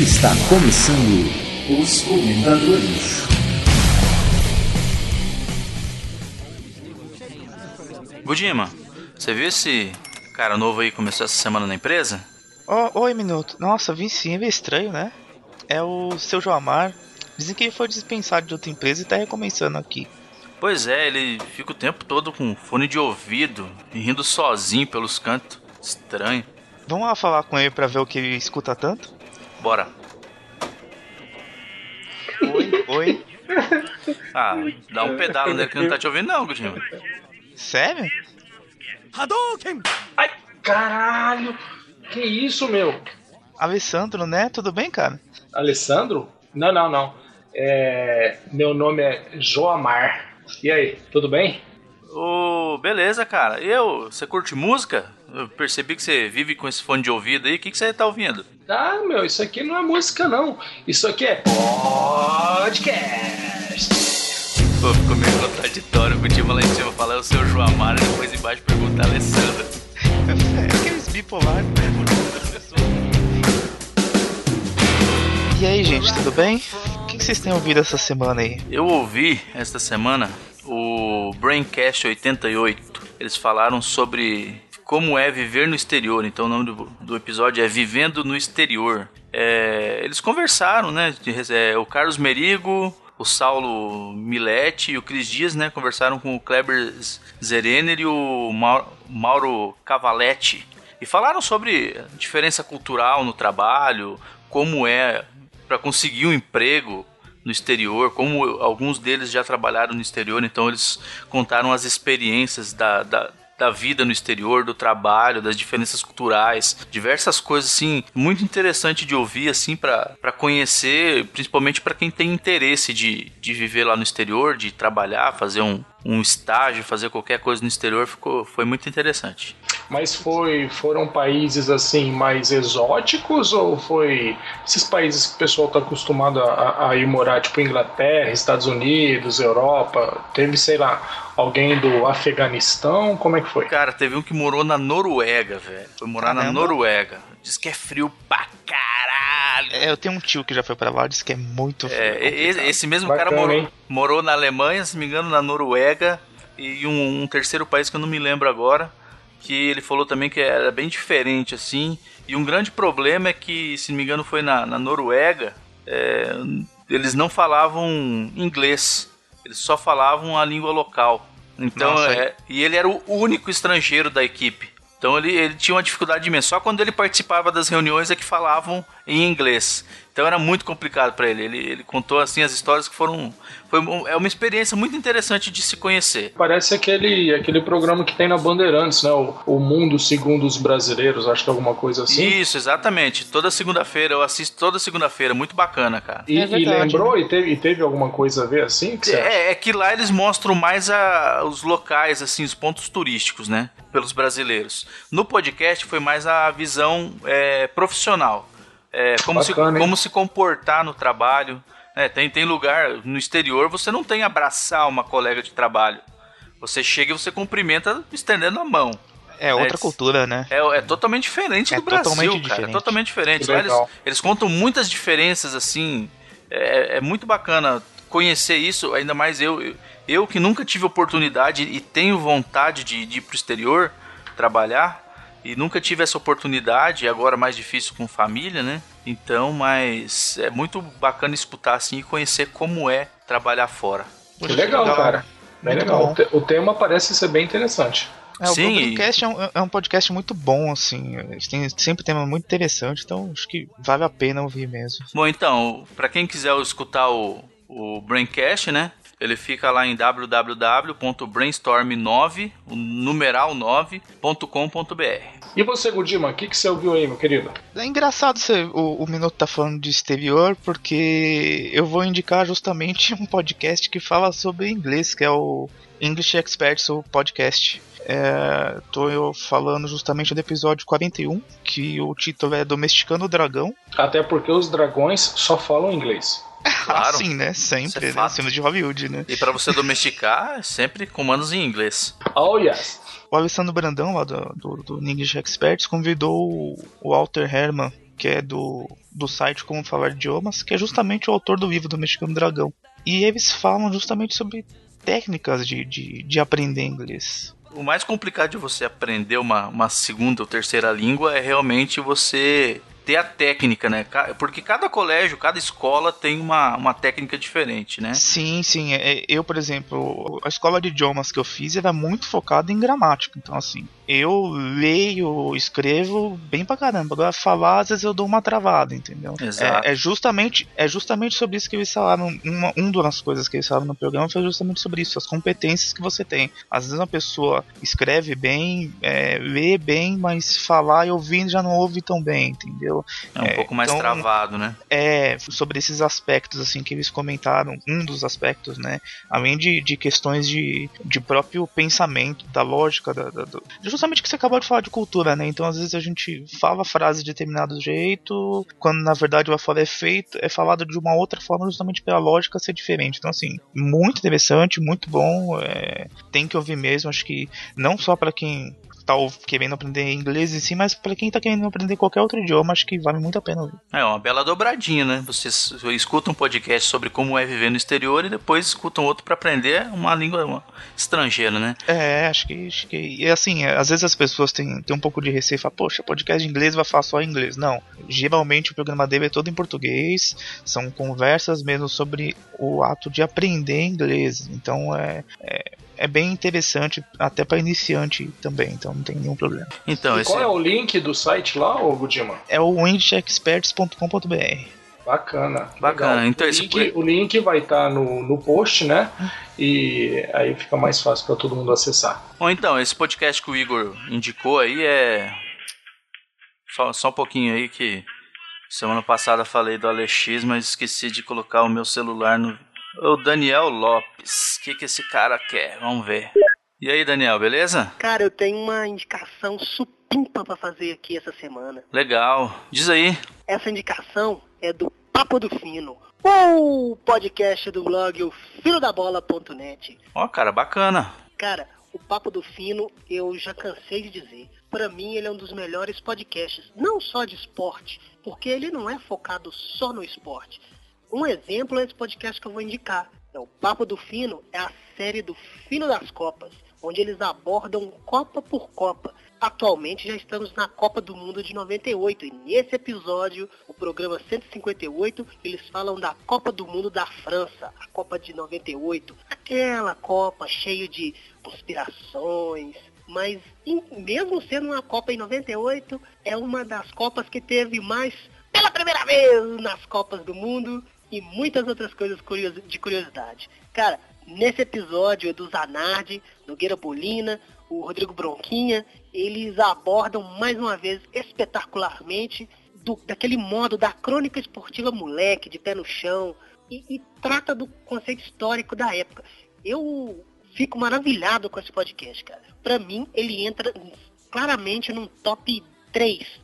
Está começando os Comentadores. Budima, você viu esse cara novo aí que começou essa semana na empresa? Oh, oi, Minuto. Nossa, vi sim, é meio estranho, né? É o seu Joamar. Dizem que ele foi dispensado de outra empresa e tá recomeçando aqui. Pois é, ele fica o tempo todo com fone de ouvido e rindo sozinho pelos cantos. Estranho. Vamos lá falar com ele pra ver o que ele escuta tanto? Bora. Oi, oi. Ah, dá um pedalo nele que não tá te ouvindo não, Gudinho. Sério? Ai, caralho! Que isso, meu? Alessandro, né? Tudo bem, cara? Alessandro? Não, não, não. É, meu nome é Joamar. E aí, tudo bem? Ô, beleza, cara. E eu, você curte música? Eu percebi que você vive com esse fone de ouvido aí. O que, que você tá ouvindo? Ah, meu, isso aqui não é música, não. Isso aqui é podcast. Pô, ficou meio contraditório. O Budima lá em cima fala é o seu Joamar e depois embaixo pergunta a Alessandra. É aqueles bipolar, né? E aí, gente, tudo bem? O que vocês têm ouvido essa semana aí? Eu ouvi esta semana o Braincast 88. Eles falaram sobre como é viver no exterior. Então o nome do, do episódio é Vivendo no Exterior. É, eles conversaram, né? é, o Carlos Merigo, o Saulo Milete e o Cris Dias, né? Conversaram com o Kleber Zerener e o Mau- Mauro Cavaletti. E falaram sobre diferença cultural no trabalho, como é para conseguir um emprego no exterior, como alguns deles já trabalharam no exterior, então eles contaram as experiências da, da, da vida no exterior, do trabalho, das diferenças culturais, diversas coisas assim, muito interessante de ouvir assim para conhecer, principalmente para quem tem interesse de, de viver lá no exterior, de trabalhar, fazer um, um estágio, fazer qualquer coisa no exterior, ficou, foi muito interessante. Mas foi, foram países assim mais exóticos ou foi esses países que o pessoal tá acostumado a, a ir morar, tipo Inglaterra, Estados Unidos, Europa? Teve, sei lá, alguém do Afeganistão? Como é que foi? Cara, teve um que morou na Noruega, velho. Foi morar na Caramba. Noruega. Diz que é frio pra caralho. É, eu tenho um tio que já foi pra lá, disse que é muito É, frio, e- complicado. esse mesmo Bacana, cara morou, hein? morou na Alemanha, se não me engano, na Noruega e um, um terceiro país que eu não me lembro agora, que ele falou também que era bem diferente assim. E um grande problema é que, se não me engano, foi na, na Noruega, é, eles não falavam inglês, eles só falavam a língua local. Então, Nossa, é, e ele era o único estrangeiro da equipe. Então ele, ele tinha uma dificuldade imensa. Só quando ele participava das reuniões é que falavam em inglês. Então era muito complicado para ele. ele. Ele contou assim as histórias que foram. Foi, um- é uma experiência muito interessante de se conhecer. Parece aquele, aquele programa que tem na Bandeirantes, né? O, o Mundo Segundo os Brasileiros, acho que é alguma coisa assim. Isso, exatamente. Toda segunda-feira, eu assisto toda segunda-feira. Muito bacana, cara. E, É e verdade, lembrou e teve, e teve alguma coisa a ver assim? Que? É, é que lá eles mostram mais a- os locais, assim, os pontos turísticos, né? Pelos brasileiros. No podcast foi mais a visão é, profissional. É, como, se, Bacana, hein? como se comportar no trabalho. É, tem, tem lugar no exterior, você não tem abraçar uma colega de trabalho. Você chega e você cumprimenta estendendo a mão. É outra É, cultura, né? É, é totalmente diferente É do Brasil, totalmente cara. diferente. É totalmente diferente. Eles, eles contam muitas diferenças, assim. É, é muito bacana conhecer isso, ainda mais eu, eu, eu que nunca tive oportunidade e tenho vontade de, de ir pro exterior trabalhar. E nunca tive essa oportunidade, e agora mais difícil com família, né? Então, mas é muito bacana escutar assim e conhecer como é trabalhar fora. Que legal, cara. Bem Muito legal. bom. O te- O tema parece ser bem interessante. É, o Sim. podcast é um, é um podcast muito bom, assim. Eles têm sempre tema muito interessante, então acho que vale a pena ouvir mesmo. Bom, então, para quem quiser escutar o, o Braincast, né? Ele fica lá em www.brainstorm9, o numeral 9.com.br. E você, Gudima, o que, que você ouviu aí, meu querido? É engraçado você, o, o Minuto tá falando de exterior, porque eu vou indicar justamente um podcast que fala sobre inglês, que é o English Experts, o podcast. É, tô eu falando justamente do episódio 41, que o título é Domesticando o Dragão. Até porque os dragões só falam inglês. Claro. Assim, né? É Sempre, né? fato. Filme de Hollywood, né? E para você domesticar, é sempre comandos em inglês. Oh, yes. O Alessandro Brandão, lá do, do, do English Experts, convidou o, o Walter Herman que é do, do site Como Falar Idiomas, que é justamente o autor do livro do Mexicano Dragão. E eles falam justamente sobre técnicas de, de, de aprender inglês. O mais complicado de você aprender uma, uma segunda ou terceira língua é realmente você ter a técnica, né? Porque cada colégio, cada escola tem uma, uma técnica diferente, né? Sim, sim. É, eu, por exemplo, a escola de idiomas que eu fiz era muito focada em gramática. Então, assim, eu leio, escrevo bem pra caramba. Agora, falar, às vezes eu dou uma travada, entendeu? É, é justamente, é justamente sobre isso que eles falaram. Uma, uma das coisas que eles falaram no programa foi justamente sobre isso, as competências que você tem. Às vezes uma pessoa escreve bem, é, lê bem, mas falar e ouvir já não ouve tão bem, entendeu? É um é, pouco mais então, travado, né? É, sobre esses aspectos, assim, que eles comentaram, um dos aspectos, né? Além de, de questões de, de próprio pensamento, da lógica, da, da, do, justamente que você acabou de falar de cultura, né? Então, às vezes a gente fala a frase de determinado jeito, quando na verdade o fala é feito, é falado de uma outra forma, justamente pela lógica ser diferente. Então, assim, muito interessante, muito bom, é, tem que ouvir mesmo. Acho que não só para quem tá querendo aprender inglês em si, mas para quem tá querendo aprender qualquer outro idioma, acho que vale muito a pena ouvir. É uma bela dobradinha, né? Vocês escutam um podcast sobre como é viver no exterior e depois escutam outro para aprender uma língua estrangeira, né? É, acho que, acho que e assim, é, às vezes as pessoas têm, têm um pouco de receio, falam, poxa, podcast de inglês vai falar só inglês. Não, geralmente o programa dele é todo em português, são conversas mesmo sobre o ato de aprender inglês. Então é, é é bem interessante, até para iniciante também, então não tem nenhum problema. Então, e qual é... é... o link do site lá, ô Gudima? É o englishexperts.com.br. Bacana. Bacana. Legal. Então, o, esse... link, o link vai estar tá no, no post, né? E aí fica mais fácil para todo mundo acessar. Bom, então, esse podcast que o Igor indicou aí é. Só, só um pouquinho aí que. Semana passada falei do Alex, mas esqueci de colocar o meu celular no, o Daniel Lopes. O que, que esse cara quer? Vamos ver. E aí, Daniel, beleza? Cara, eu tenho uma indicação supimpa para fazer aqui essa semana. Legal. Diz aí. Essa indicação é do Papo do Fino. O podcast do blog o filodabola.net. Ó, oh, cara, bacana. Cara, o Papo do Fino, eu já cansei de dizer. Para mim, ele é um dos melhores podcasts, não só de esporte, porque ele não é focado só no esporte. Um exemplo é esse podcast que eu vou indicar. É o Papo do Fino, é a série do Fino das Copas, onde eles abordam Copa por Copa. Atualmente já estamos na Copa do Mundo de 98 e nesse episódio, o programa 158, eles falam da Copa do Mundo da França, a Copa de 98. Aquela Copa cheia de conspirações, mas mesmo sendo uma Copa em 98, é uma das Copas que teve mais pela primeira vez nas Copas do Mundo e muitas outras coisas de curiosidade. Cara, nesse episódio do Zanardi, Nogueira Bolina, o Rodrigo Bronquinha, eles abordam mais uma vez espetacularmente do, daquele modo da crônica esportiva moleque, de pé no chão, e, e trata do conceito histórico da época. Eu fico maravilhado com esse podcast, cara. Para mim, ele entra claramente num top 3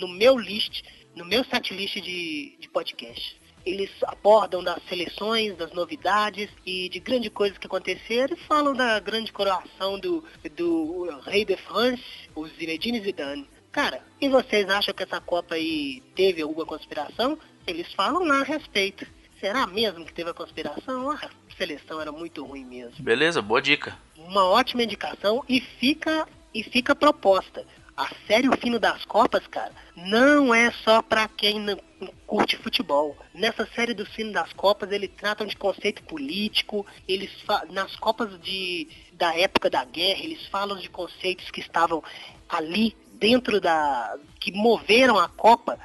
no meu list, no meu setlist de, de podcast eles abordam das seleções, das novidades e de grandes coisas que aconteceram e falam da grande coroação do, do Rei de France, o Zinedine Zidane. Cara, e vocês acham que essa Copa aí teve alguma conspiração? Eles falam lá a respeito. Será mesmo que teve a conspiração? Ah, a seleção era muito ruim mesmo. Beleza, boa dica. Uma ótima indicação e fica e fica proposta a série O Fino das Copas, cara, não é só para quem não curte futebol. Nessa série do Fino das Copas, eles tratam de conceito político, eles nas Copas de, da época da guerra, eles falam de conceitos que estavam ali dentro da. que moveram a Copa.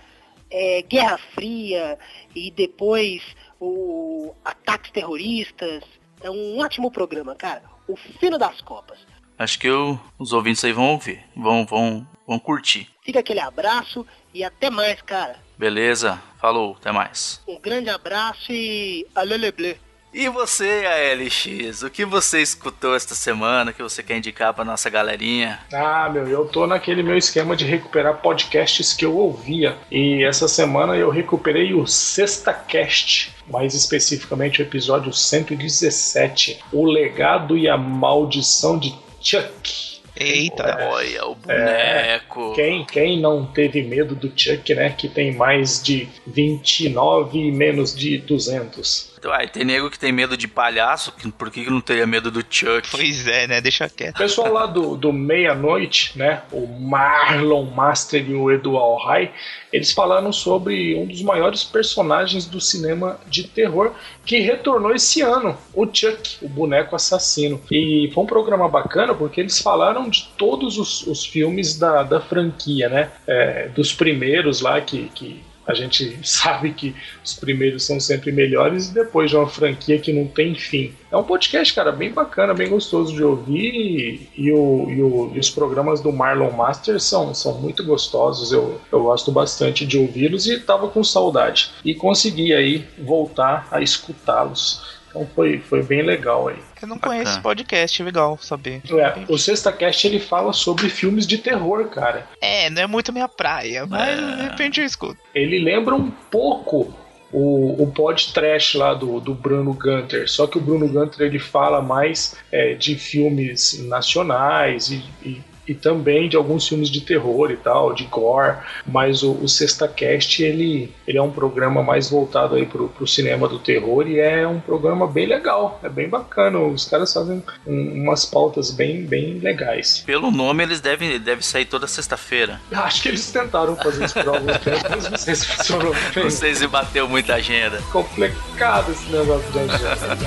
É, Guerra Fria e depois o ataques terroristas. É um ótimo programa, cara. O Fino das Copas. Acho que eu, os ouvintes aí vão ouvir, vão, vão, vão curtir. Fica aquele abraço e até mais, cara. Beleza, falou, até mais. Um grande abraço e alê leblé. E você, ALX, o que você escutou esta semana que você quer indicar pra nossa galerinha? Ah, meu, eu tô naquele meu esquema de recuperar podcasts que eu ouvia. E essa semana eu recuperei o Sexta Cast, mais especificamente o episódio 117, O Legado e a Maldição de Chuck. Eita. Olha o boneco. Quem, quem não teve medo do Chuck, né? Que tem mais de 29 e menos de 200. Uai, tem nego que tem medo de palhaço, por que que não teria medo do Chuck? Pois é, né? Deixa O quieto. pessoal lá do, do Meia-Noite, né? O Marlon Master e o Edu Alhai, eles falaram sobre um dos maiores personagens do cinema de terror que retornou esse ano, o Chuck, o boneco assassino. E foi um programa bacana porque eles falaram de todos os, os filmes da, da franquia, né? É, dos primeiros lá que. que a gente sabe que os primeiros são sempre melhores e depois de uma franquia que não tem fim. É um podcast, cara, bem bacana, bem gostoso de ouvir e, e o, e, o- e os programas do Marlon Master são, são muito gostosos. Eu, eu gosto bastante de ouvi-los e tava com saudade. E consegui aí voltar a escutá-los. Então foi, foi bem legal aí. Eu não Bacana. conheço esse podcast, é legal saber. É, o Sexta Cast ele fala sobre filmes de terror, cara. É, não é muito minha praia, mas de repente eu escuto. ele lembra um pouco o, o pod trash lá do, do Bruno Gunter, só que o Bruno Gunter ele fala mais é, de filmes nacionais e, e, e também de alguns filmes de terror e tal, de gore, mas o, o Sexta Cast ele, ele é um programa mais voltado aí pro, pro cinema do terror e é um programa bem legal, é bem bacana, os caras fazem um- umas pautas bem, bem legais. Pelo nome, eles devem, devem sair toda sexta-feira. Acho que eles tentaram fazer isso por algum tempo, mas não sei se funcionou bem. Não sei se bateu muita agenda. complicado esse negócio de agenda.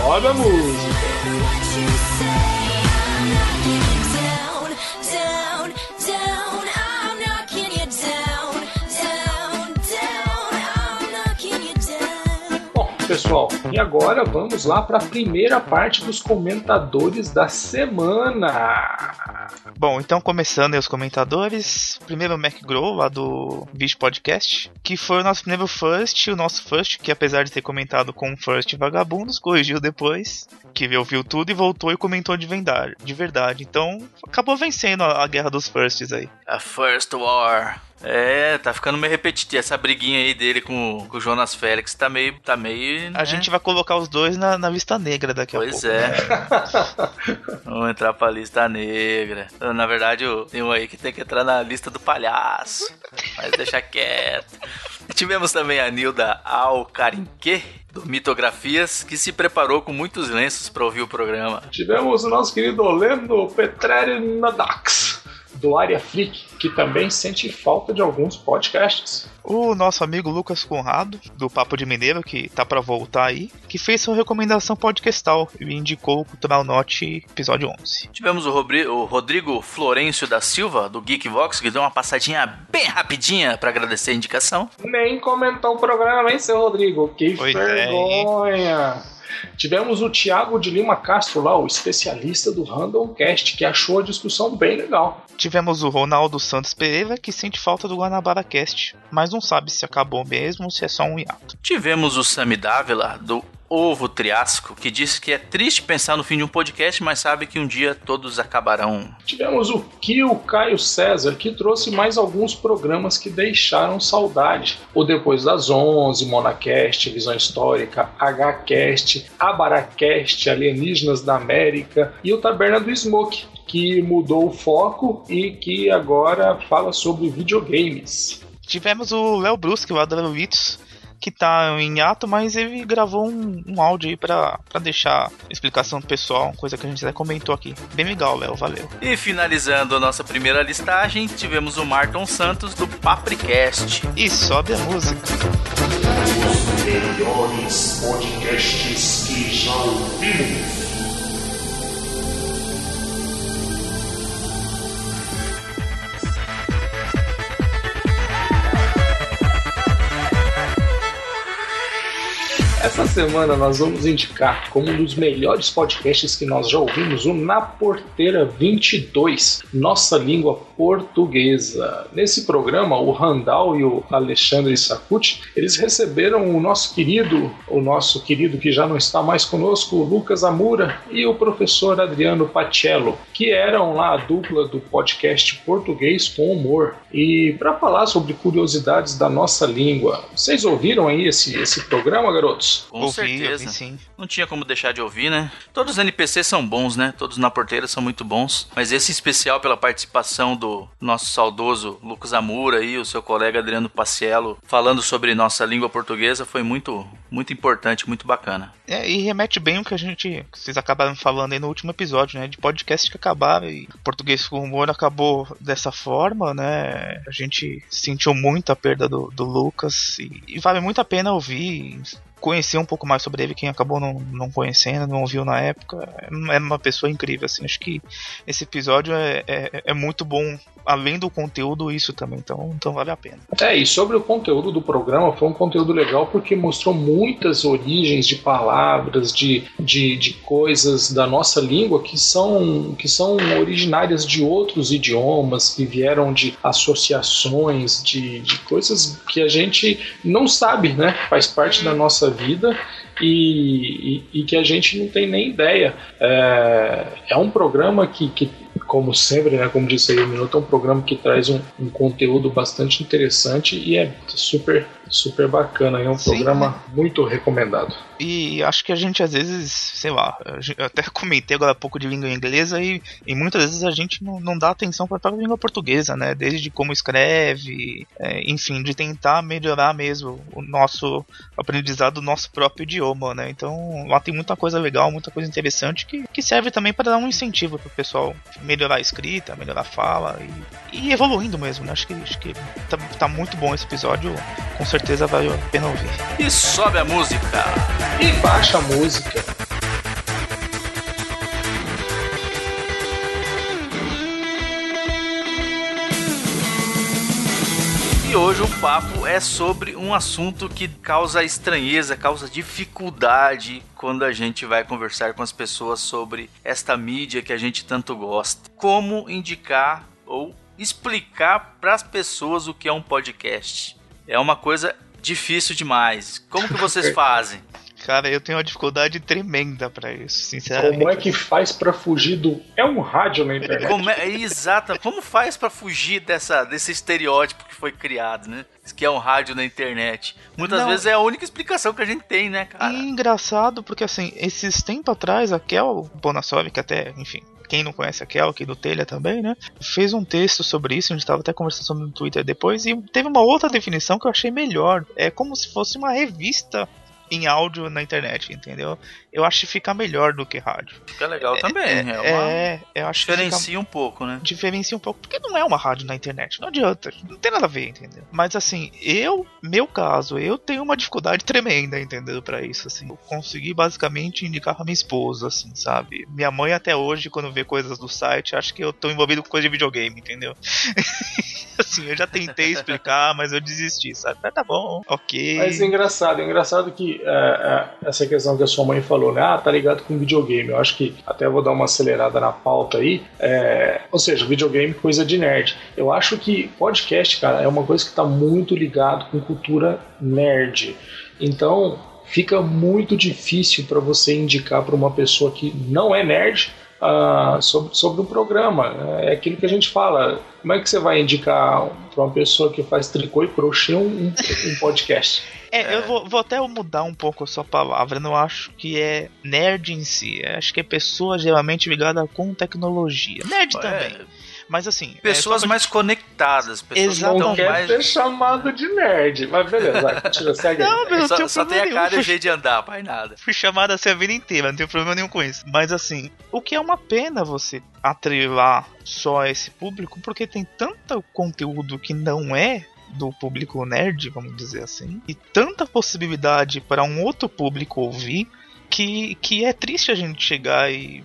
Roda a música. Pessoal, e agora vamos lá para a primeira parte dos comentadores da semana. Bom, então começando aí os comentadores. Primeiro o Mac Grow, lá do Bicho Podcast, que foi o nosso primeiro first, o nosso first, que apesar de ter comentado com o first vagabundos, corrigiu depois, que ouviu tudo e voltou e comentou de verdade. De verdade. Então, acabou vencendo a, a guerra dos firsts aí. A First War. É, tá ficando meio repetitivo. Essa briguinha aí dele com, com o Jonas Félix tá meio. Tá meio A né? gente vai colocar os dois na, na lista negra daqui a Pois pouco. é. Vamos entrar pra lista negra. Na verdade, tem um aí que tem que entrar na lista do palhaço. Mas deixa quieto. Tivemos também a Nilda Alcarinque, do Mitografias, que se preparou com muitos lenços pra ouvir o programa. Tivemos o nosso querido Olendo Petreri Nadax, do Área Freak, que também sente falta de alguns podcasts. O nosso amigo Lucas Conrado, do Papo de Mineiro, que tá pra voltar aí, que fez sua recomendação podcastal e indicou o Cultural Note episódio 11. Tivemos o, Robri- o Rodrigo Florencio da Silva, do Geekvox, que deu uma passadinha bem rapidinha pra agradecer a indicação. Nem comentou o programa, hein, seu Rodrigo? Que Pois é, vergonha! Tivemos o Thiago de Lima Castro lá, o especialista do Randomcast, que achou a discussão bem legal. Tivemos o Ronaldo Santos Pereira, que sente falta do Guanabara Cast, mas não sabe se acabou mesmo ou se é só um hiato. Tivemos o Sami Dávila, do Ovo Triássico, que disse que é triste pensar no fim de um podcast, mas sabe que um dia todos acabarão. Tivemos o Kio Caio César, que trouxe mais alguns programas que deixaram saudade. O Depois das 11, Monacast, Visão Histórica, HCast, Abaracast, Alienígenas da América e o Taberna do Smoke, que mudou o foco e que agora fala sobre videogames. Tivemos o Léo Brusque, lá da Levitos, que tá em hiato, mas ele gravou um, um áudio aí pra, pra deixar explicação do pessoal, coisa que a gente já comentou aqui. Bem legal, Léo, valeu. E finalizando a nossa primeira listagem, tivemos o Marton Santos, do Papricast. E sobe a música. Melhores podcasts que já ouvimos. Essa semana nós vamos indicar como um dos melhores podcasts que nós já ouvimos o Na Porteira 22, Nossa Língua Portuguesa. Nesse programa, o Randall e o Alexandre Sacucci, eles receberam o nosso querido, o nosso querido que já não está mais conosco, o Lucas Amura e o professor Adriano Pacello, que eram lá a dupla do podcast Português com Humor. E para falar sobre curiosidades da nossa língua, vocês ouviram aí esse, esse programa, garotos? Com ouvi, certeza. ouvi sim. Não tinha como deixar de ouvir, né? Todos os NPCs são bons, né? Todos na porteira são muito bons. Mas esse especial pela participação do nosso saudoso Lucas Amura e o seu colega Adriano Paciello falando sobre nossa língua portuguesa foi muito, muito importante, muito bacana. É, e remete bem o que a gente. que vocês acabaram falando aí no último episódio, né? De podcast que acabaram e português com humor acabou dessa forma, né? A gente sentiu muito a perda do, do Lucas e, e vale muito a pena ouvir. Conhecer um pouco mais sobre ele, quem acabou não, não conhecendo, não ouviu na época. É uma pessoa incrível, assim. Acho que esse episódio é, é, é muito bom, além do conteúdo, isso também. Então, então vale a pena. É, e sobre o conteúdo do programa, foi um conteúdo legal porque mostrou muitas origens de palavras, de, de, de coisas da nossa língua que são, que são originárias de outros idiomas, que vieram de associações, de, de coisas que a gente não sabe, né? Faz parte da nossa vida e, e, e que a gente não tem nem ideia. É, é um programa que, que como sempre, né, como disse aí o Minuto, é um programa que traz um, um conteúdo bastante interessante e é super, super bacana. É um Sim, programa né? muito recomendado. E acho que a gente às vezes, sei lá, eu até comentei agora há pouco de língua inglesa e, e muitas vezes a gente não, não dá atenção para a própria língua portuguesa, né? Desde como escreve, é, enfim, de tentar melhorar mesmo o nosso aprendizado do nosso próprio idioma, né? Então lá tem muita coisa legal, muita coisa interessante que, que serve também para dar um incentivo pro pessoal melhorar a escrita, melhorar a fala e, e evoluindo mesmo, né? Acho que, acho que tá, tá muito bom esse episódio, com certeza vale a pena ouvir. E sobe a música! E baixa a música. Hoje o papo é sobre um assunto que causa estranheza, causa dificuldade quando a gente vai conversar com as pessoas sobre esta mídia que a gente tanto gosta. Como indicar ou explicar para as pessoas o que é um podcast. É uma coisa difícil demais. Como que vocês fazem? Cara, eu tenho uma dificuldade tremenda para isso, sinceramente. Como é que faz para fugir do. É um rádio na internet? Como é, exato. Como faz para fugir dessa, desse estereótipo que foi criado, né? Que é um rádio na internet. Muitas Não. vezes é a única explicação que a gente tem, né, cara? E engraçado porque, assim, esses tempos atrás, a Kel Bonassov, que até, enfim, quem não conhece a Kel, aqui do Telha também, né? Fez um texto sobre isso, a gente tava até conversando sobre no Twitter depois, e teve uma outra definição que eu achei melhor. É como se fosse uma revista em áudio na internet, entendeu? Eu acho que fica melhor do que rádio. Fica legal também. É, É, uma... é, eu acho que fica Diferencia um pouco, né? diferencia um pouco, porque não é uma rádio na internet, não adianta, não tem nada a ver, entendeu? Mas assim, eu, meu caso, eu tenho uma dificuldade tremenda, entendeu, Pra isso, assim. Eu consegui basicamente indicar pra minha esposa, assim, sabe? Minha mãe até hoje, quando vê coisas do site, acha que eu tô envolvido com coisa de videogame, entendeu? assim, eu já tentei explicar, mas eu desisti, sabe? Ah, tá bom, ok. Mas é engraçado, é engraçado que é, essa questão que a sua mãe falou, né? Ah, tá ligado com videogame. Eu acho que até vou dar uma acelerada na pauta aí. É, ou seja, videogame coisa de nerd. Eu acho que podcast, cara, é uma coisa que tá muito ligado com cultura nerd. Então, fica muito difícil para você indicar para uma pessoa que não é nerd ah, sobre, sobre o programa. É aquilo que a gente fala. Como é que você vai indicar para uma pessoa que faz tricô e crochê um, um podcast? É, eu vou, vou até mudar um pouco a sua palavra. Eu não acho que é nerd em si. Eu acho que é pessoa geralmente ligada com tecnologia. Nerd É, também. Mas assim. é Pessoas pra- mais conectadas, pessoas que Exatamente. Não estão quer mais. ser chamado de nerd. Mas beleza, vai, continua, segue. Não, meu, não Só, tenho só tem problema a cara e nenhum. o jeito de andar, pai nada. Fui chamado assim a vida inteira, não tenho problema nenhum com isso. Mas assim, o que é uma pena você atrelar só a esse público, porque tem tanto conteúdo que não é do público nerd, vamos dizer assim, e tanta possibilidade para um outro público ouvir, que, que é triste a gente chegar e,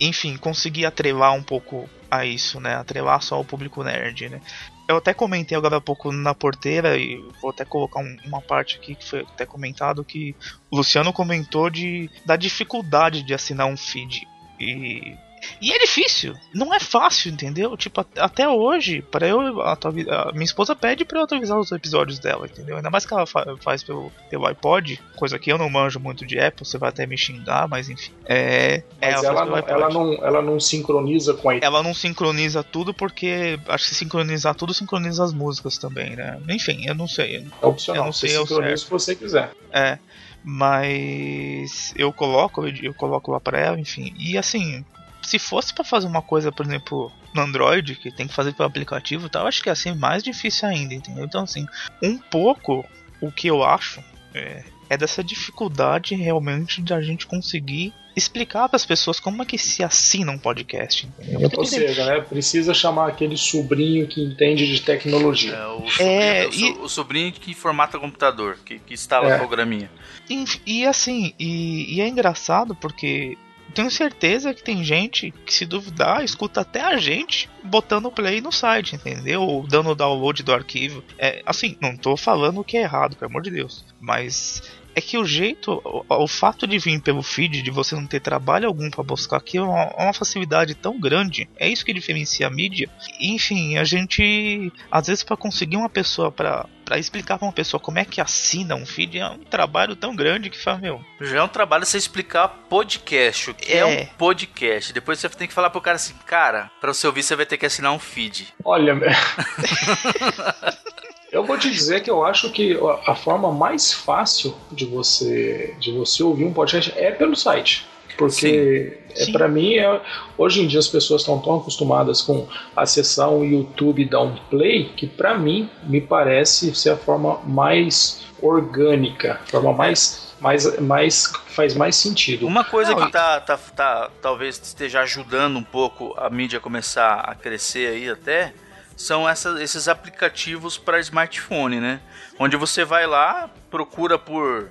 enfim, conseguir atrelar um pouco a isso, né? Atrelar só o público nerd, né? Eu até comentei agora há pouco na porteira e vou até colocar um- uma parte aqui que foi até comentado que o Luciano comentou de da dificuldade de assinar um feed e e é difícil, não é fácil, entendeu? Tipo, at- até hoje, para eu atuali- a minha esposa pede para eu atualizar os episódios dela, entendeu? Ainda mais que ela fa- faz pelo, pelo iPod, coisa que eu não manjo muito de Apple, você vai até me xingar, mas enfim. É, Mas ela, pelo não, ela, não, ela não sincroniza com a Ela não sincroniza tudo porque acho que sincronizar tudo sincroniza as músicas também, né? Enfim, eu não sei. É opcional. Eu não sei você sincroniza se você quiser. É. Mas eu coloco, eu coloco lá para ela, enfim. E assim, se fosse para fazer uma coisa, por exemplo, no Android, que tem que fazer pelo aplicativo e tal, acho que é assim mais difícil ainda, entendeu? Então, assim, um pouco o que eu acho é, é dessa dificuldade realmente de a gente conseguir explicar para as pessoas como é que se assina um podcast. Entendeu? Ou seja, né, precisa chamar aquele sobrinho que entende de tecnologia. É, o, sobrinho, é, e... o sobrinho que formata computador, que, que instala é. programinha. E, e assim, e, e é engraçado porque tenho certeza que tem gente que, se duvidar, escuta até a gente botando play no site, entendeu? Ou dando download do arquivo. É, assim, não tô falando que é errado, pelo amor de Deus. Mas é que o jeito, o, o, fato de vir pelo feed, de você não ter trabalho algum para buscar aqui, é uma, é uma, facilidade tão grande. É isso que diferencia a mídia. Enfim, a gente, às vezes, para conseguir uma pessoa para para explicar para uma pessoa como é que assina um feed é um trabalho tão grande que fala, meu. Já é um trabalho você explicar podcast, o que é, é um podcast. Depois você tem que falar pro cara assim, cara, para você ouvir você vai ter que assinar um feed. Olha, vou te dizer que eu acho que a forma mais fácil de você de você ouvir um podcast é pelo site. Porque é, para mim, é, hoje em dia as pessoas estão tão acostumadas com acessar um YouTube e dar um play que para mim me parece ser a forma mais orgânica, a forma mais mais, mais faz mais sentido. Uma coisa Não, que tá, tá, tá, talvez esteja ajudando um pouco a mídia começar a crescer aí até são essa, esses aplicativos para smartphone, né? Onde você vai lá, procura por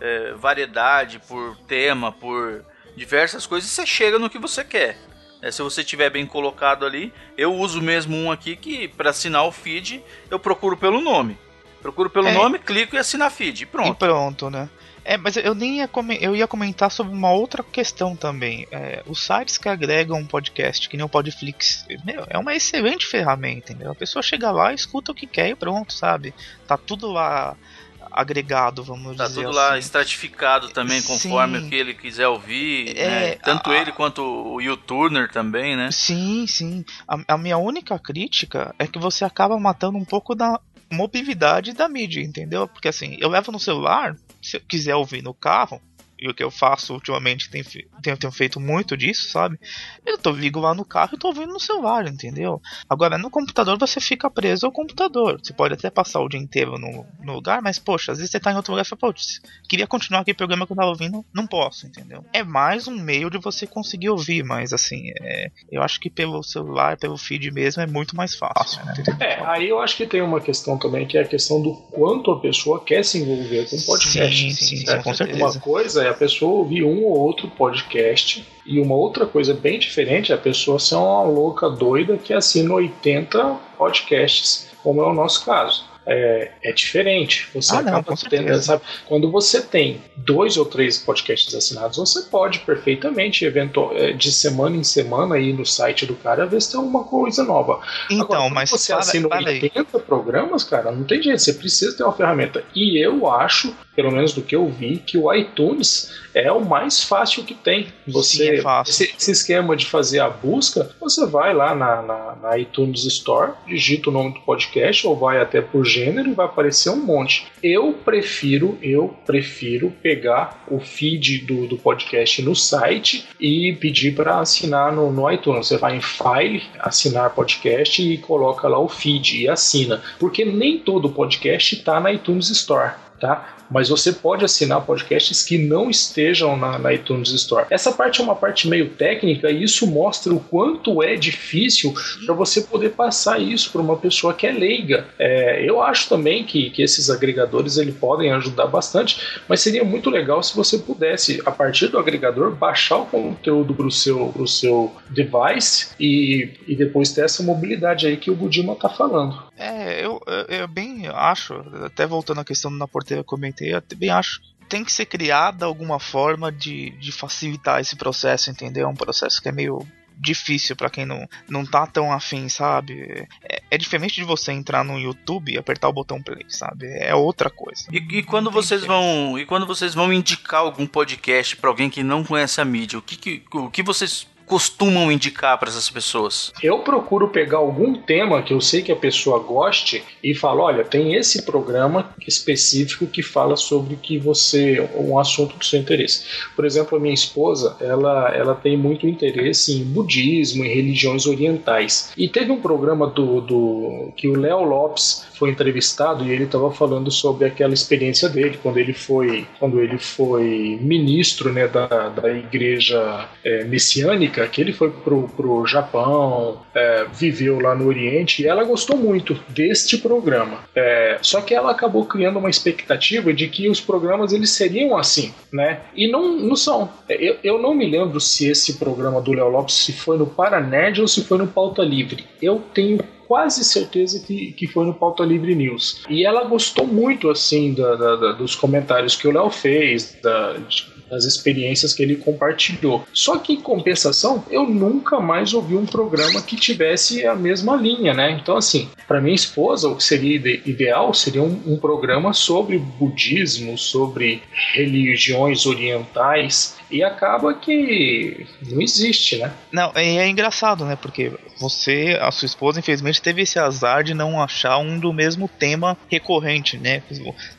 é, variedade, por tema, por diversas coisas e você chega no que você quer. É, se você tiver bem colocado ali, eu uso mesmo um aqui que para assinar o feed eu procuro pelo nome. Procuro pelo é. nome, clico e assina feed. Pronto. E pronto, né? É, mas eu nem ia, eu ia comentar sobre uma outra questão também. É, os sites que agregam um podcast, que nem o Podflix, meu, é uma excelente ferramenta, entendeu? A pessoa chega lá, escuta o que quer e pronto, sabe? Tá tudo lá agregado, vamos tá dizer tudo assim. lá estratificado também, conforme sim. o que ele quiser ouvir, é, né? Tanto a, ele quanto o YouTuner também, né? Sim, sim. A, a minha única crítica é que você acaba matando um pouco da mobilidade da mídia, entendeu? Porque assim, eu levo no celular, se eu quiser ouvir no carro, e o que eu faço ultimamente tem, tenho, tenho feito muito disso, sabe? Eu tô ligo lá no carro e tô ouvindo no celular, entendeu? Agora no computador você fica preso ao computador. Você pode até passar o dia inteiro no, no lugar, mas poxa, às vezes você tá em outro lugar e fala, putz, queria continuar aquele programa que eu tava ouvindo, não posso, entendeu? É mais um meio de você conseguir ouvir, mas assim, é, eu acho que pelo celular, pelo feed mesmo, é muito mais fácil, né? É, aí eu acho que tem uma questão também, que é a questão do quanto a pessoa quer se envolver com o podcast. Sim, sim, sim, com certeza. Uma coisa é a pessoa ouvir um ou outro podcast. E uma outra coisa bem diferente é a pessoa ser uma louca doida que assina 80 podcasts, como é o nosso caso é, é diferente. Você ah, acaba não, tendo, sabe? Quando você tem dois ou três podcasts assinados, você pode perfeitamente, eventual, é, de semana em semana, ir no site do cara ver se tem alguma coisa nova. Então, Agora, mas você para, assina para 80 aí. programas, cara, não tem jeito. Você precisa ter uma ferramenta. E eu acho, pelo menos do que eu vi, que o iTunes é o mais fácil que tem. Você, Sim, é esse, esse, esquema de fazer a busca, você vai lá na, na, na iTunes Store, digita o nome do podcast ou vai até por gênero e vai aparecer um monte. Eu prefiro, eu prefiro pegar o feed do, do podcast no site e pedir para assinar no, no iTunes. Você vai em File, assinar podcast e coloca lá o feed e assina. Porque nem todo podcast está na iTunes Store. Tá? mas você pode assinar podcasts que não estejam na, na, iTunes Store. Essa parte é uma parte meio técnica e isso mostra o quanto é difícil para você poder passar isso para uma pessoa que é leiga. É, eu acho também que, que esses agregadores ele podem ajudar bastante, mas seria muito legal se você pudesse, a partir do agregador, baixar o conteúdo para o seu, pro seu device e, e depois ter essa mobilidade aí que o Budima está falando. É, eu, eu bem acho, até voltando à questão da porteira comentei comentei, eu também acho tem que ser criada alguma forma de, de facilitar esse processo, entendeu? É um processo que é meio difícil para quem não, não tá tão afim, sabe? É, é, diferente de você entrar no YouTube e apertar o botão play, sabe? É outra coisa. E, e quando vocês vão e quando vocês vão indicar algum podcast para alguém que não conhece a mídia, o que, que o que vocês costumam indicar para essas pessoas? Eu procuro pegar algum tema que eu sei que a pessoa goste e falo, olha, tem esse programa específico que fala sobre que você um assunto do seu interesse. Por exemplo, a minha esposa, ela ela tem muito interesse em budismo, em religiões orientais. E teve um programa do, do que o Léo Lopes foi entrevistado e ele estava falando sobre aquela experiência dele quando ele foi quando ele foi ministro né, da, da igreja é, messiânica que ele foi pro, pro Japão é, viveu lá no Oriente e ela gostou muito deste programa. É, só que ela acabou criando uma expectativa de que os programas eles seriam assim né? E não, não são. Eu, eu não me lembro se esse programa do Léo Lopes se foi no Paranerd ou se foi no Pauta Livre. Eu tenho quase certeza que, que foi no Pauta Livre News. E ela gostou muito, assim, da, da, da dos comentários que o Léo fez, da, das experiências que ele compartilhou. Só que, em compensação, eu nunca mais ouvi um programa que tivesse a mesma linha, né? Então, assim, para minha esposa, o que seria ideal seria um, um programa sobre budismo, sobre religiões orientais, e acaba que não existe, né? Não, é engraçado, né? Porque você, a sua esposa, infelizmente teve esse azar de não achar um do mesmo tema recorrente, né?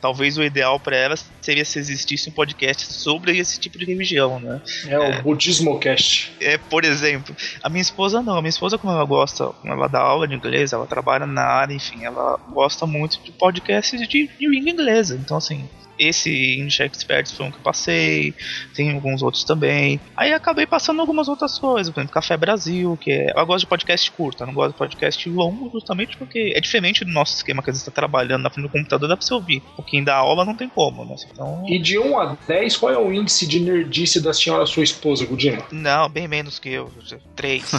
Talvez o ideal para ela seria se existisse um podcast sobre esse tipo de religião, né? É, é o budismo cast. É, por exemplo, a minha esposa não, a minha esposa como ela gosta, como ela dá aula de inglês, ela trabalha na área, enfim, ela gosta muito de podcasts de língua inglesa, então assim, esse Indie Experts foi um que eu passei, tem alguns outros também. Aí acabei passando algumas outras coisas, por exemplo, Café Brasil, que é. Eu gosto de podcast curto, eu não gosto de podcast longo, justamente porque é diferente do nosso esquema que a gente está trabalhando na frente do computador, dá pra você ouvir. Um pouquinho da aula não tem como, né? Então... E de 1 a 10, qual é o índice de nerdice da senhora sua esposa, Gudima? Não, bem menos que eu. 3.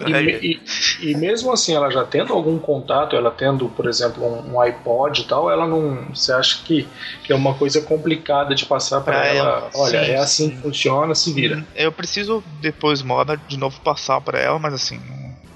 e, e, e, mesmo assim, ela já tendo algum contato, ela tendo, por exemplo, um, um iPod e tal, ela não você acha que, que é uma coisa complicada de passar para ela, ela? Olha, sim, é assim sim. que funciona, se vira. Eu preciso depois moda de novo passar para ela, mas assim,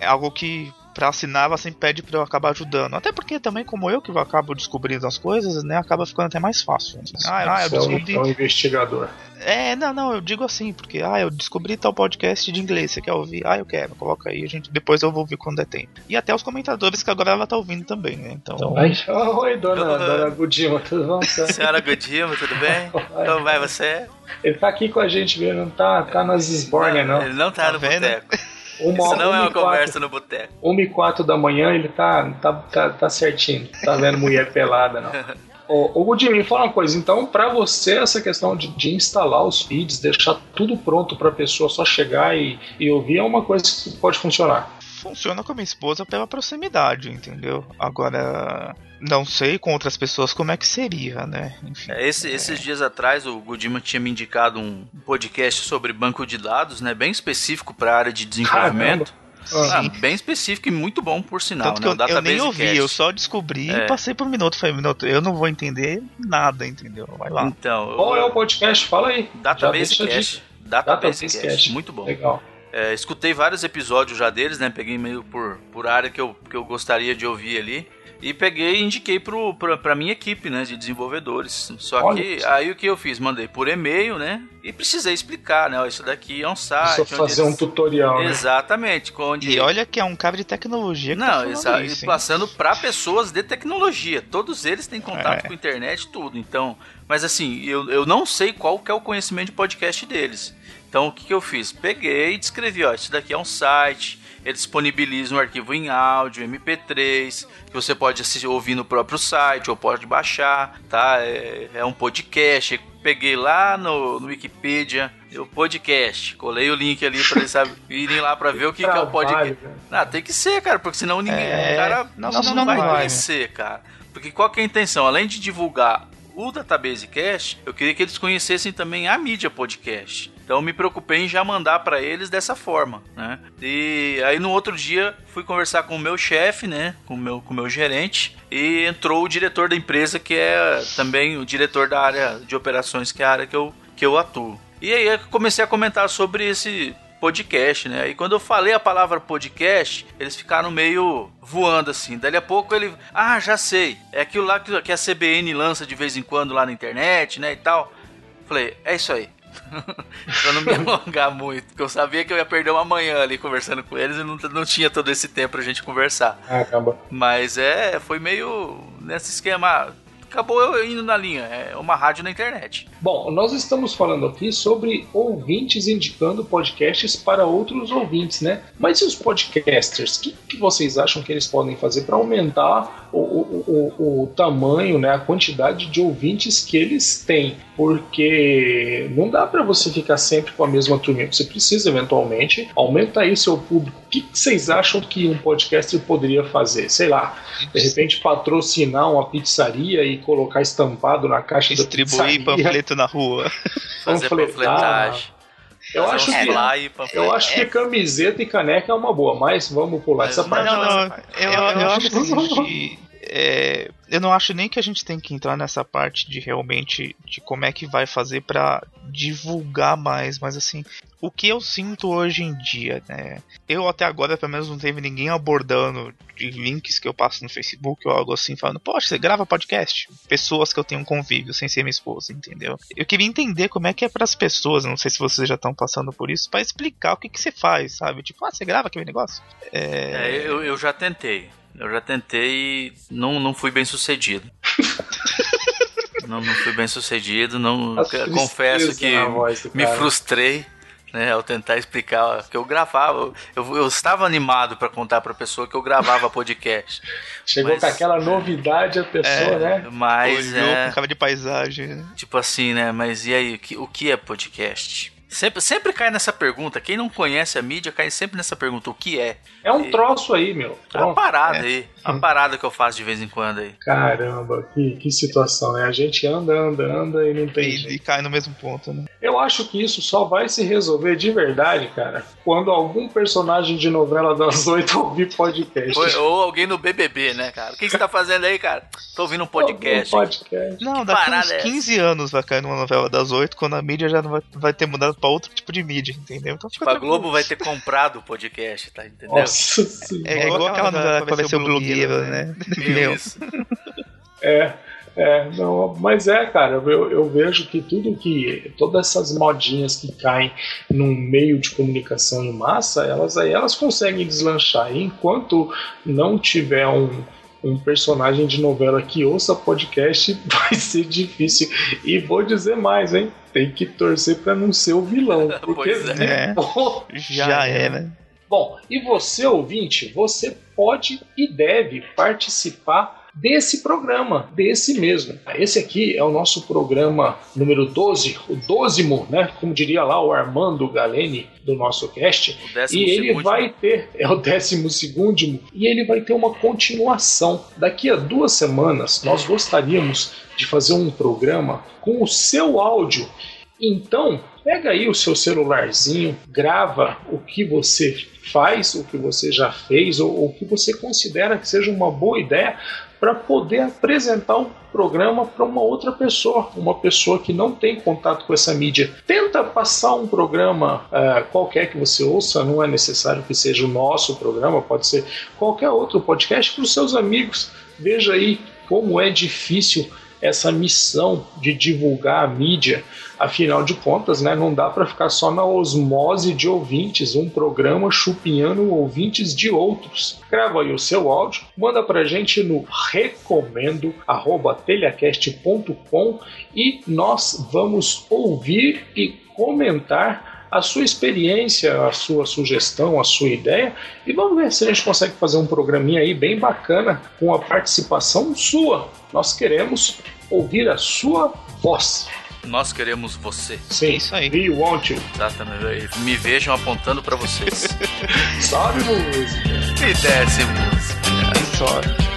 é algo que para assinar, ela sempre pede para eu acabar ajudando. Até porque também, como eu que acabo descobrindo as coisas, né, acaba ficando até mais fácil. Ah, ah eu descobri. É um investigador. É, não, não, eu digo assim, porque ah, eu descobri tal podcast de inglês, você quer ouvir? Ah, eu quero, coloca aí, a gente, depois eu vou ouvir quando der tempo. E até os comentadores que agora ela tá ouvindo também, né? Então. então oh, oi, dona, dona Gudima, tudo bom? Senhora Gudima, tudo bem? Como vai você? Ele tá aqui com a gente mesmo, não tá, tá nas esbórnias, não. Ele não tá, tá no boteco. Uma, Isso não é uma conversa no boteco. 1 e 4 da manhã ele tá, tá, tá, tá certinho. Tá vendo mulher pelada, não. Ô, ô Gudinho, me fala uma coisa. Então, para você, essa questão de, de, instalar os feeds, deixar tudo pronto para a pessoa só chegar e, e ouvir, é uma coisa que pode funcionar funciona com a minha esposa pela proximidade, entendeu? Agora, não sei com outras pessoas como é que seria, né? Enfim, é, esse, é... Esses dias atrás, o Gudima tinha me indicado um podcast sobre banco de dados, né? Bem específico para a área de desenvolvimento. Caramba. Ah, bem específico e muito bom, por sinal. Tanto né? eu, eu, nem ouvi, Cast. eu só descobri é. e passei por um minuto. Falei, minuto, eu não vou entender nada, entendeu? Vai lá. Então, Qual é o podcast? Fala aí. Database Cast. Database, Database Cast. Muito bom. Legal. É, escutei vários episódios já deles, né? Peguei meio por, por área que eu, que eu gostaria de ouvir ali. E peguei e indiquei pro, pra, pra minha equipe, né, de desenvolvedores. Só Olha que isso. aí o que eu fiz? Mandei por e-mail, né? E precisei explicar, né? Ó, isso daqui é um site. Só fazer um tutorial, né? Exatamente. Onde... E olha que é um cara de tecnologia que Não, tá exato. Isso, passando para pessoas de tecnologia. Todos eles têm contato é. com a internet tudo. Então, mas assim, eu, eu não sei qual que é o conhecimento de podcast deles. Então o que, que eu fiz? Peguei e descrevi, ó, isso daqui é um site, ele disponibiliza um arquivo em áudio, MP3, que você pode assistir, ouvir no próprio site ou pode baixar, tá? É, é um podcast. Peguei lá no, no Wikipedia o podcast, colei o link ali para eles sabe, irem lá para ver o que, que, é o podcast. Ah, tem que ser, cara, porque senão ninguém, é... o cara não, não, não vai conhecer, cara. Porque qual que é a intenção? Além de divulgar o Database Cast, eu queria que eles conhecessem também a mídia podcast. Então me preocupei em já mandar para eles dessa forma, né? E aí no outro dia fui conversar com o meu chefe, né? Com o meu, com o meu gerente. E entrou o diretor da empresa, que é também o diretor da área de operações, que é a área que eu, que eu atuo. E aí eu comecei a comentar sobre esse podcast, né? E quando eu falei a palavra podcast, eles ficaram meio voando assim. Dali a pouco ele, ah, já sei, é aquilo lá que a CBN lança de vez em quando lá na internet, né, e tal. Falei, é isso aí. pra não me alongar muito. Porque eu sabia que eu ia perder uma manhã ali conversando com eles e não, não tinha todo esse tempo pra gente conversar. Ah, acaba. Mas é, foi meio nesse esquema acabou indo na linha. É uma rádio na internet. Bom, nós estamos falando aqui sobre ouvintes indicando podcasts para outros ouvintes, né? Mas e os podcasters? O que, que vocês acham que eles podem fazer para aumentar o, o, o, o, tamanho, né, a quantidade de ouvintes que eles têm? Porque não dá para você ficar sempre com a mesma turma. Você precisa, eventualmente, aumentar aí seu público. O que, que vocês acham que um podcaster poderia fazer? Sei lá, de repente patrocinar uma pizzaria e colocar estampado na caixa Distribuir panfleto na rua. Fazer panfletagem. Eu acho, que, eu acho que camiseta e caneca é uma boa, mas vamos pular mas essa parte. Não, não, eu, eu, eu acho que é, eu não acho nem que a gente tem que entrar nessa parte de realmente de como é que vai fazer para divulgar mais, mas assim, o que eu sinto hoje em dia, né? Eu até agora pelo menos não teve ninguém abordando de links que eu passo no Facebook ou algo assim, falando, poxa, você grava podcast? Pessoas que eu tenho um convívio sem ser minha esposa, entendeu? Eu queria entender como é que é para as pessoas, não sei se vocês já estão passando por isso, para explicar o que, que você faz, sabe? Tipo, ah, você grava aquele negócio? É... é eu, eu já tentei. Eu já tentei e não, não fui bem sucedido. não, não fui bem sucedido, não confesso que me frustrei né, ao tentar explicar que eu gravava, eu, eu estava animado para contar para a pessoa que eu gravava podcast. Chegou mas, com aquela novidade a pessoa, é, né? Mas Olhou é, com cara de paisagem. Né? Tipo assim, né? Mas e aí, o que, o que é podcast? Sempre, sempre cai nessa pergunta. Quem não conhece a mídia cai sempre nessa pergunta: o que é? É um troço aí, meu. É uma parada é. aí. Uma parada que eu faço de vez em quando aí. Caramba, que, que situação, né? A gente anda, anda, anda e não tem. E, e, cai no mesmo ponto, né? Eu acho que isso só vai se resolver de verdade, cara, quando algum personagem de novela das oito ouvir podcast. Ou, ou, alguém no BBB, né, cara? O que você tá fazendo aí, cara? Tô ouvindo um podcast. Um podcast. Não, daqui uns 15 é anos vai cair numa novela das oito, quando a mídia já não vai, vai ter mudado pra outro tipo de mídia, entendeu? Então, tipo, a Globo vai ter comprado o podcast, tá entendendo? Nossa, é, é, igual aquela novela que vai ser o né? Meu. É. É, não, mas é, cara, eu, eu, vejo que tudo que. Todas essas modinhas que caem num meio de comunicação em massa, elas aí elas conseguem deslanchar. E enquanto não tiver um, um personagem de novela que ouça podcast, vai ser difícil. E vou dizer mais, hein? Tem que torcer para não ser o vilão. Porque é. Pô, já, já é, né? Bom, e você, ouvinte, você pode e deve participar desse programa, desse mesmo. Esse aqui é o nosso programa número 12, o dozimo, né? Como diria lá o Armando Galeni do nosso cast. E ele segundo. vai ter, é o décimo segundo, e ele vai ter uma continuação. Daqui a duas semanas, nós gostaríamos de fazer um programa com o seu áudio. Então, pega aí o seu celularzinho, grava o que você faz, o que você já fez, ou o que você considera que seja uma boa ideia para poder apresentar o programa para uma outra pessoa, uma pessoa que não tem contato com essa mídia. Tenta passar um programa uh, qualquer que você ouça, não é necessário que seja o nosso programa, pode ser qualquer outro podcast para os seus amigos. Veja aí como é difícil essa missão de divulgar a mídia. Afinal de contas, né, não dá para ficar só na osmose de ouvintes, um programa chupinhando ouvintes de outros. Grava aí o seu áudio, manda para gente no recomendo@telhacast.com e nós vamos ouvir e comentar a sua experiência, a sua sugestão, a sua ideia e vamos ver se a gente consegue fazer um programinha aí bem bacana com a participação sua. Nós queremos ouvir a sua voz. Nós queremos você. Sim, isso aí. We want you. Exatamente. Me vejam apontando para vocês. Sobe música. E desce música. E sobe.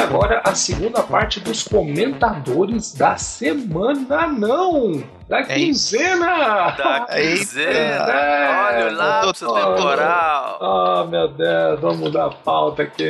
Agora a segunda parte dos comentadores da semana. Não! Da É quinzena! Da quinzena. Olha lá, Doutor. seu temporal. Ah, meu Deus, vamos mudar a pauta aqui.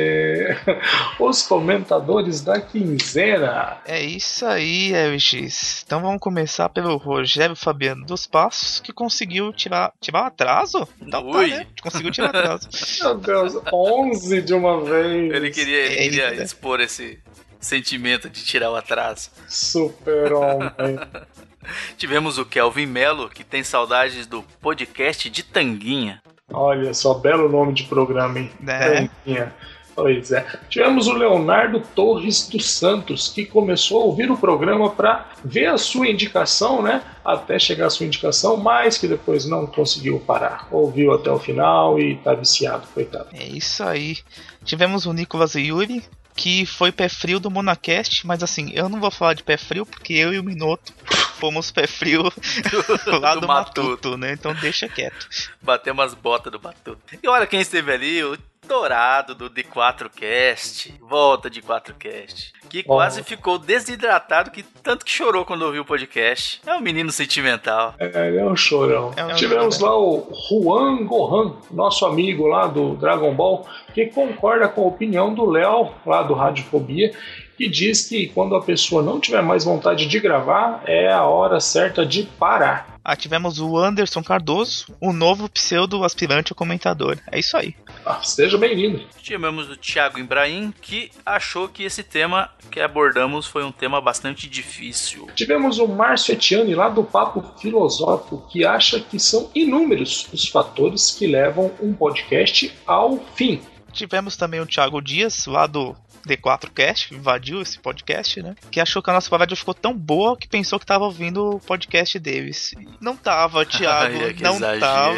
Os comentadores da quinzena. É isso aí, RX. Então vamos começar pelo Rogério Fabiano dos Passos, que conseguiu tirar, tirar o atraso? Não, tá, Ui. né? Conseguiu tirar atraso. Meu Deus, 11 de uma vez. Ele queria, ele queria Eita. expor esse sentimento de tirar o atraso. Super-homem. Tivemos o Kelvin Melo, que tem saudades do podcast de Tanguinha. Olha só, belo nome de programa, hein? É. Tanquinha. Pois é. Tivemos o Leonardo Torres dos Santos, que começou a ouvir o programa para ver a sua indicação, né? Até chegar a sua indicação, mas que depois não conseguiu parar. Ouviu até o final e tá viciado, coitado. É isso aí. Tivemos o Nicolas Yuri, que foi pé frio do Monacast, mas assim, eu não vou falar de pé frio, porque eu e o Minoto fomos pé frio lá do, Do Matuto, Matuto. né? Então deixa quieto. Bateu umas botas do Batuta. E olha quem esteve ali, o Dourado do D4Cast. Volta de 4Cast. Que quase ficou desidratado, que tanto que chorou quando ouviu o podcast. É um menino sentimental. É, ele é um chorão. É um Tivemos chorão. lá o Juan Gohan, nosso amigo lá do Dragon Ball, que concorda com a opinião do Léo, lá do Radiofobia, que diz que quando a pessoa não tiver mais vontade de gravar, é a hora certa de parar. Ah, tivemos o Anderson Cardoso, o novo pseudo aspirante a comentador. É isso aí. Ah, seja bem-vindo. Tivemos o Thiago Ibrahim, que achou que esse tema que abordamos foi um tema bastante difícil. Tivemos o Márcio Etiani, lá do Papo Filosófico, que acha que são inúmeros os fatores que levam um podcast ao fim. Tivemos também o Thiago Dias, lá do D4Cast, invadiu esse podcast, né? Que achou que a nossa paródia ficou tão boa que pensou que tava ouvindo o podcast deles. Não tava, Thiago, Ai, que não exagero. tava.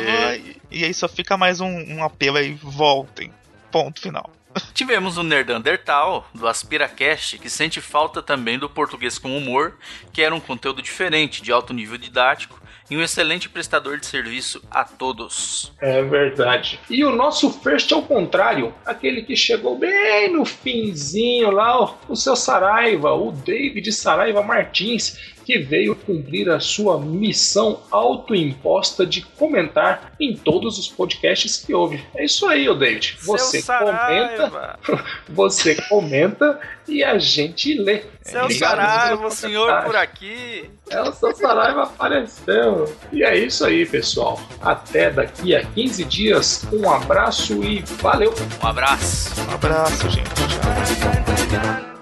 E aí só fica mais um, um apelo aí, voltem. Ponto final. Tivemos o Nerdandertal, do AspiraCast, que sente falta também do português com humor, que era um conteúdo diferente, de alto nível didático e um excelente prestador de serviço a todos. É verdade. E o nosso first ao contrário, aquele que chegou bem no finzinho lá, o seu Saraiva, o David Saraiva Martins, que veio cumprir a sua missão autoimposta de comentar em todos os podcasts que houve. É isso aí, ô David. Você Seu comenta, você comenta e a gente lê. Seu Obrigado Saraiva, o senhor por aqui! É, o seu Saraiva apareceu. E é isso aí, pessoal. Até daqui a 15 dias. Um abraço e valeu! Um abraço! Um abraço, gente. Tchau.